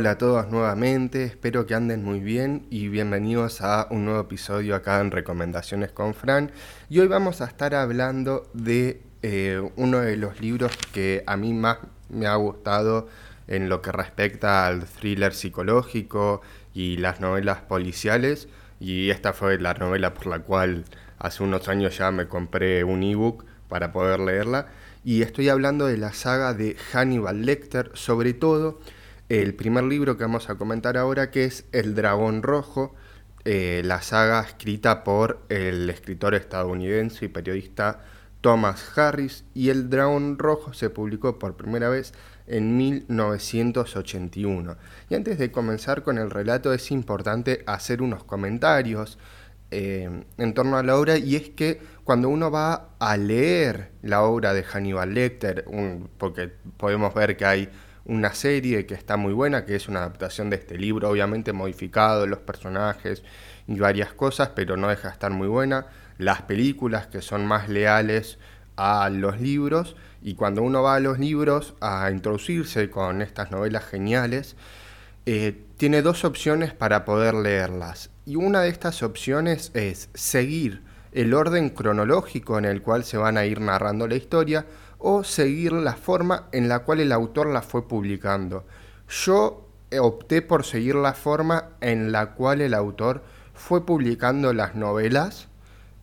Hola a todos nuevamente, espero que anden muy bien y bienvenidos a un nuevo episodio acá en Recomendaciones con Fran. Y hoy vamos a estar hablando de eh, uno de los libros que a mí más me ha gustado en lo que respecta al thriller psicológico y las novelas policiales. Y esta fue la novela por la cual hace unos años ya me compré un ebook para poder leerla. Y estoy hablando de la saga de Hannibal Lecter, sobre todo el primer libro que vamos a comentar ahora, que es El Dragón Rojo, eh, la saga escrita por el escritor estadounidense y periodista Thomas Harris, y El Dragón Rojo se publicó por primera vez en 1981. Y antes de comenzar con el relato es importante hacer unos comentarios eh, en torno a la obra y es que cuando uno va a leer la obra de Hannibal Lecter, porque podemos ver que hay una serie que está muy buena, que es una adaptación de este libro, obviamente modificado, los personajes y varias cosas, pero no deja de estar muy buena. Las películas que son más leales a los libros, y cuando uno va a los libros a introducirse con estas novelas geniales, eh, tiene dos opciones para poder leerlas. Y una de estas opciones es seguir el orden cronológico en el cual se van a ir narrando la historia, o seguir la forma en la cual el autor la fue publicando. Yo opté por seguir la forma en la cual el autor fue publicando las novelas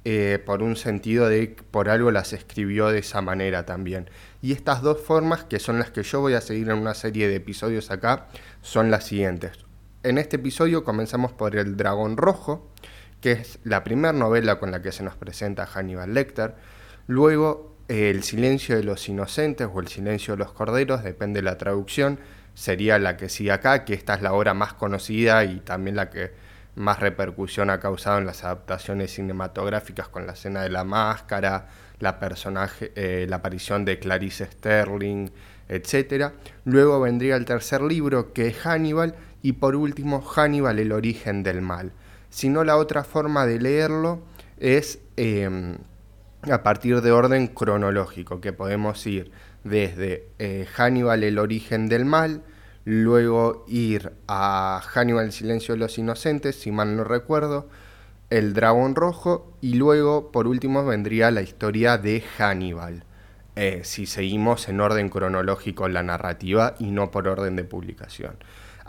eh, por un sentido de por algo las escribió de esa manera también. Y estas dos formas, que son las que yo voy a seguir en una serie de episodios acá, son las siguientes. En este episodio comenzamos por El Dragón Rojo, que es la primera novela con la que se nos presenta Hannibal Lecter. Luego el silencio de los inocentes o el silencio de los corderos, depende de la traducción, sería la que sigue acá, que esta es la obra más conocida y también la que más repercusión ha causado en las adaptaciones cinematográficas con la escena de la máscara, la, personaje, eh, la aparición de Clarice Sterling, etc. Luego vendría el tercer libro, que es Hannibal, y por último Hannibal, el origen del mal. Si no, la otra forma de leerlo es... Em, a partir de orden cronológico, que podemos ir desde eh, Hannibal el origen del mal, luego ir a Hannibal el silencio de los inocentes, si mal no recuerdo, el dragón rojo y luego por último vendría la historia de Hannibal, eh, si seguimos en orden cronológico la narrativa y no por orden de publicación.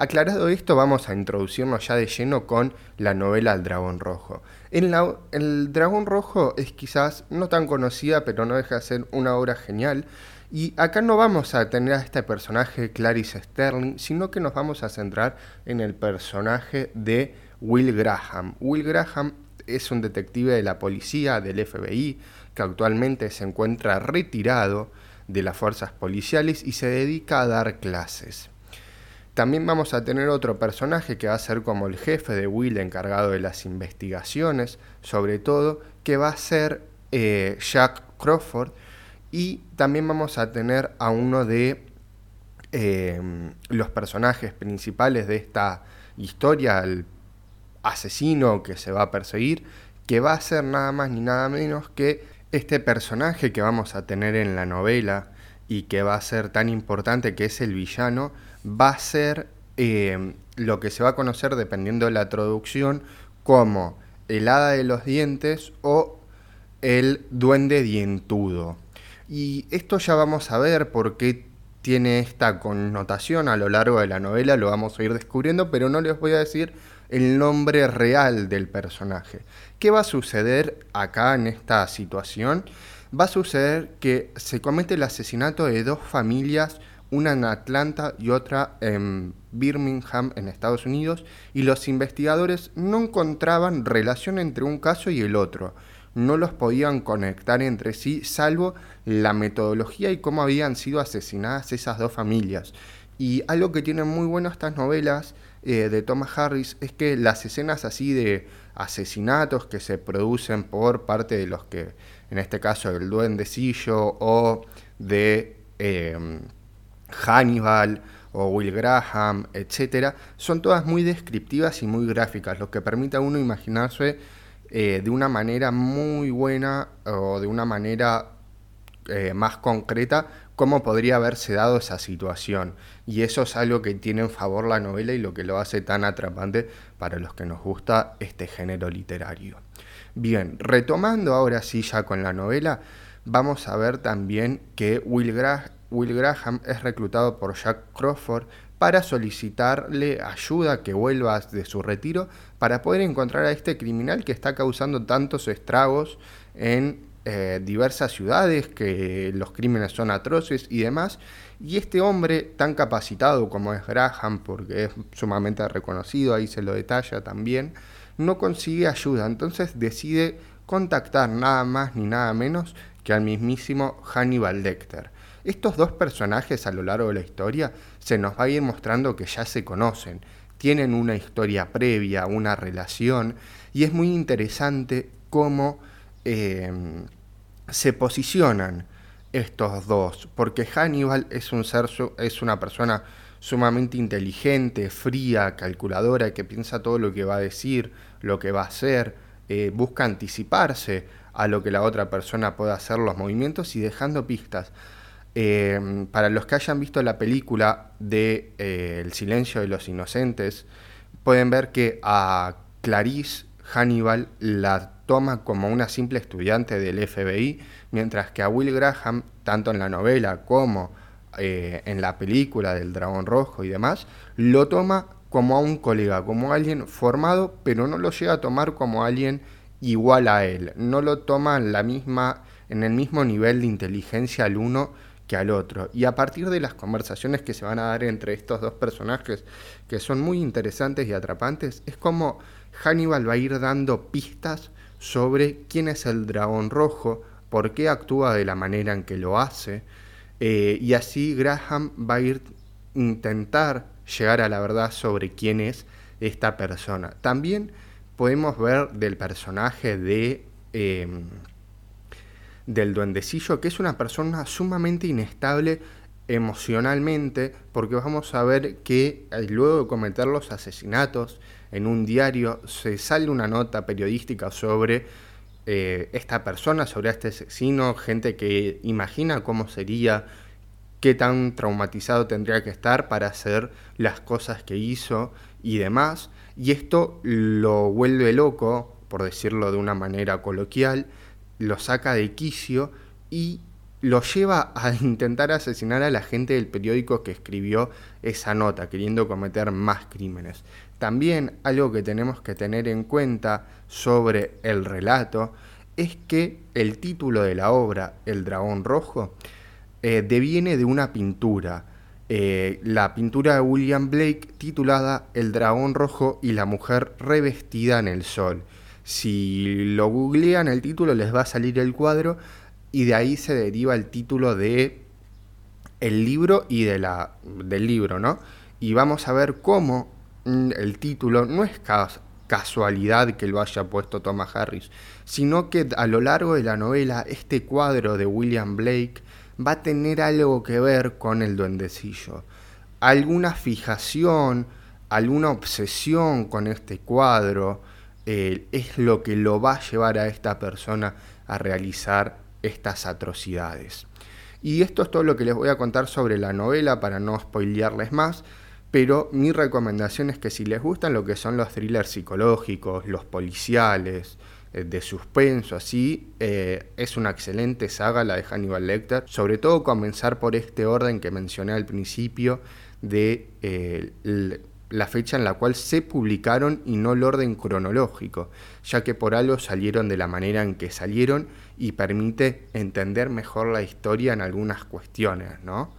Aclarado esto, vamos a introducirnos ya de lleno con la novela El Dragón Rojo. El Dragón Rojo es quizás no tan conocida, pero no deja de ser una obra genial. Y acá no vamos a tener a este personaje Clarice Sterling, sino que nos vamos a centrar en el personaje de Will Graham. Will Graham es un detective de la policía, del FBI, que actualmente se encuentra retirado de las fuerzas policiales y se dedica a dar clases. También vamos a tener otro personaje que va a ser como el jefe de Will encargado de las investigaciones, sobre todo, que va a ser eh, Jack Crawford. Y también vamos a tener a uno de eh, los personajes principales de esta historia, el asesino que se va a perseguir, que va a ser nada más ni nada menos que este personaje que vamos a tener en la novela y que va a ser tan importante que es el villano, va a ser eh, lo que se va a conocer dependiendo de la traducción como el hada de los dientes o el duende dientudo. Y esto ya vamos a ver por qué tiene esta connotación a lo largo de la novela, lo vamos a ir descubriendo, pero no les voy a decir el nombre real del personaje. ¿Qué va a suceder acá en esta situación? Va a suceder que se comete el asesinato de dos familias una en Atlanta y otra en Birmingham, en Estados Unidos, y los investigadores no encontraban relación entre un caso y el otro. No los podían conectar entre sí, salvo la metodología y cómo habían sido asesinadas esas dos familias. Y algo que tienen muy bueno estas novelas eh, de Thomas Harris es que las escenas así de asesinatos que se producen por parte de los que, en este caso, el duendecillo o de... Eh, Hannibal o Will Graham, etcétera, son todas muy descriptivas y muy gráficas, lo que permite a uno imaginarse eh, de una manera muy buena o de una manera eh, más concreta cómo podría haberse dado esa situación. Y eso es algo que tiene en favor la novela y lo que lo hace tan atrapante para los que nos gusta este género literario. Bien, retomando ahora sí ya con la novela, vamos a ver también que Will, Graham es reclutado por Jack Crawford para solicitarle ayuda que vuelva de su retiro para poder encontrar a este criminal que está causando tantos estragos en eh, diversas ciudades, que los crímenes son atroces y demás. Y este hombre tan capacitado como es Graham, porque es sumamente reconocido, ahí se lo detalla también, no consigue ayuda. Entonces decide contactar nada más ni nada menos que al mismísimo Hannibal Lecter. Estos dos personajes a lo largo de la historia se nos va a ir mostrando que ya se conocen, tienen una historia previa, una relación, y es muy interesante cómo eh, se posicionan estos dos, porque Hannibal es un ser, es una persona sumamente inteligente, fría, calculadora, que piensa todo lo que va a decir, lo que va a hacer, eh, busca anticiparse a lo que la otra persona pueda hacer, los movimientos y dejando pistas. Eh, para los que hayan visto la película de eh, El silencio de los inocentes, pueden ver que a Clarice Hannibal la toma como una simple estudiante del FBI, mientras que a Will Graham, tanto en la novela como eh, en la película del Dragón Rojo y demás, lo toma como a un colega, como alguien formado, pero no lo llega a tomar como alguien igual a él, no lo toma en, la misma, en el mismo nivel de inteligencia al uno que al otro. Y a partir de las conversaciones que se van a dar entre estos dos personajes, que son muy interesantes y atrapantes, es como Hannibal va a ir dando pistas sobre quién es el dragón rojo, por qué actúa de la manera en que lo hace, eh, y así Graham va a ir intentar llegar a la verdad sobre quién es esta persona. También podemos ver del personaje de em, del duendecillo que es una persona sumamente inestable emocionalmente porque vamos a ver que eh, luego de cometer los asesinatos en un diario se sale una nota periodística sobre eh, esta persona, sobre este asesino, gente que imagina cómo sería, qué tan traumatizado tendría que estar para hacer las cosas que hizo y demás. Y esto lo vuelve loco, por decirlo de una manera coloquial, lo saca de quicio y lo lleva a intentar asesinar a la gente del periódico que escribió esa nota, queriendo cometer más crímenes. También algo que tenemos que tener en cuenta sobre el relato es que el título de la obra, El dragón rojo, eh, deviene de una pintura, eh, la pintura de William Blake titulada El dragón rojo y la mujer revestida en el sol. Si lo googlean el título les va a salir el cuadro y de ahí se deriva el título de el libro y de la, del libro, ¿no? Y vamos a ver cómo Mm, el título no es casualidad que lo haya puesto Thomas Harris, sino que a lo largo de la novela este cuadro de William Blake va a tener algo que ver con el duendecillo. Alguna fijación, alguna obsesión con este cuadro eh, es lo que lo va a llevar a esta persona a realizar estas atrocidades. Y esto es todo lo que les voy a contar sobre la novela para no spoilearles más pero mi recomendación es que si les gustan lo que son los thrillers psicológicos, los policiales, eh, de suspenso, así, eh, es una excelente saga la de Hannibal Lecter. Sobre todo comenzar por este orden que mencioné al principio de la fecha en la cual se publicaron y no el orden cronológico, ya que por algo salieron de la manera en que salieron y permite entender mejor la historia en algunas cuestiones, ¿no?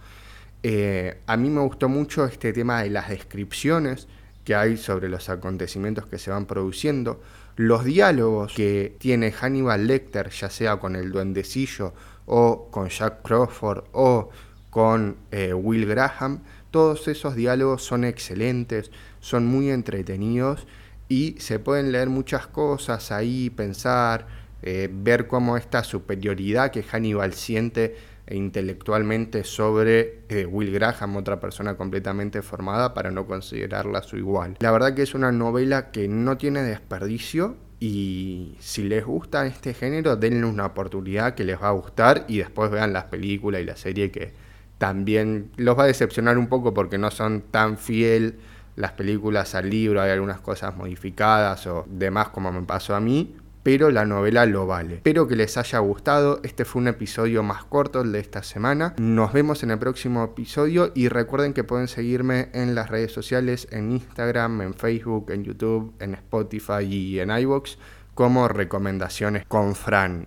Eh, a mí me gustó mucho este tema de las descripciones que hay sobre los acontecimientos que se van produciendo, los diálogos que tiene Hannibal Lecter, ya sea con el duendecillo o con Jack Crawford o con eh, Will Graham, todos esos diálogos son excelentes, son muy entretenidos y se pueden leer muchas cosas ahí, pensar, eh, ver cómo esta superioridad que Hannibal siente intelectualmente sobre eh, Will Graham, otra persona completamente formada, para no considerarla su igual. La verdad que es una novela que no tiene desperdicio y si les gusta este género, denle una oportunidad que les va a gustar y después vean las películas y la serie que, también los va a decepcionar un poco porque no son tan fiel las películas al libro, hay algunas cosas modificadas o demás como me pasó a mí, pero la novela lo vale. Espero que les haya gustado. Este fue un episodio más corto el de esta semana. Nos vemos en el próximo episodio y recuerden que pueden seguirme en las redes sociales, en Instagram, en Facebook, en YouTube, en Spotify y en iVoox como recomendaciones con Fran.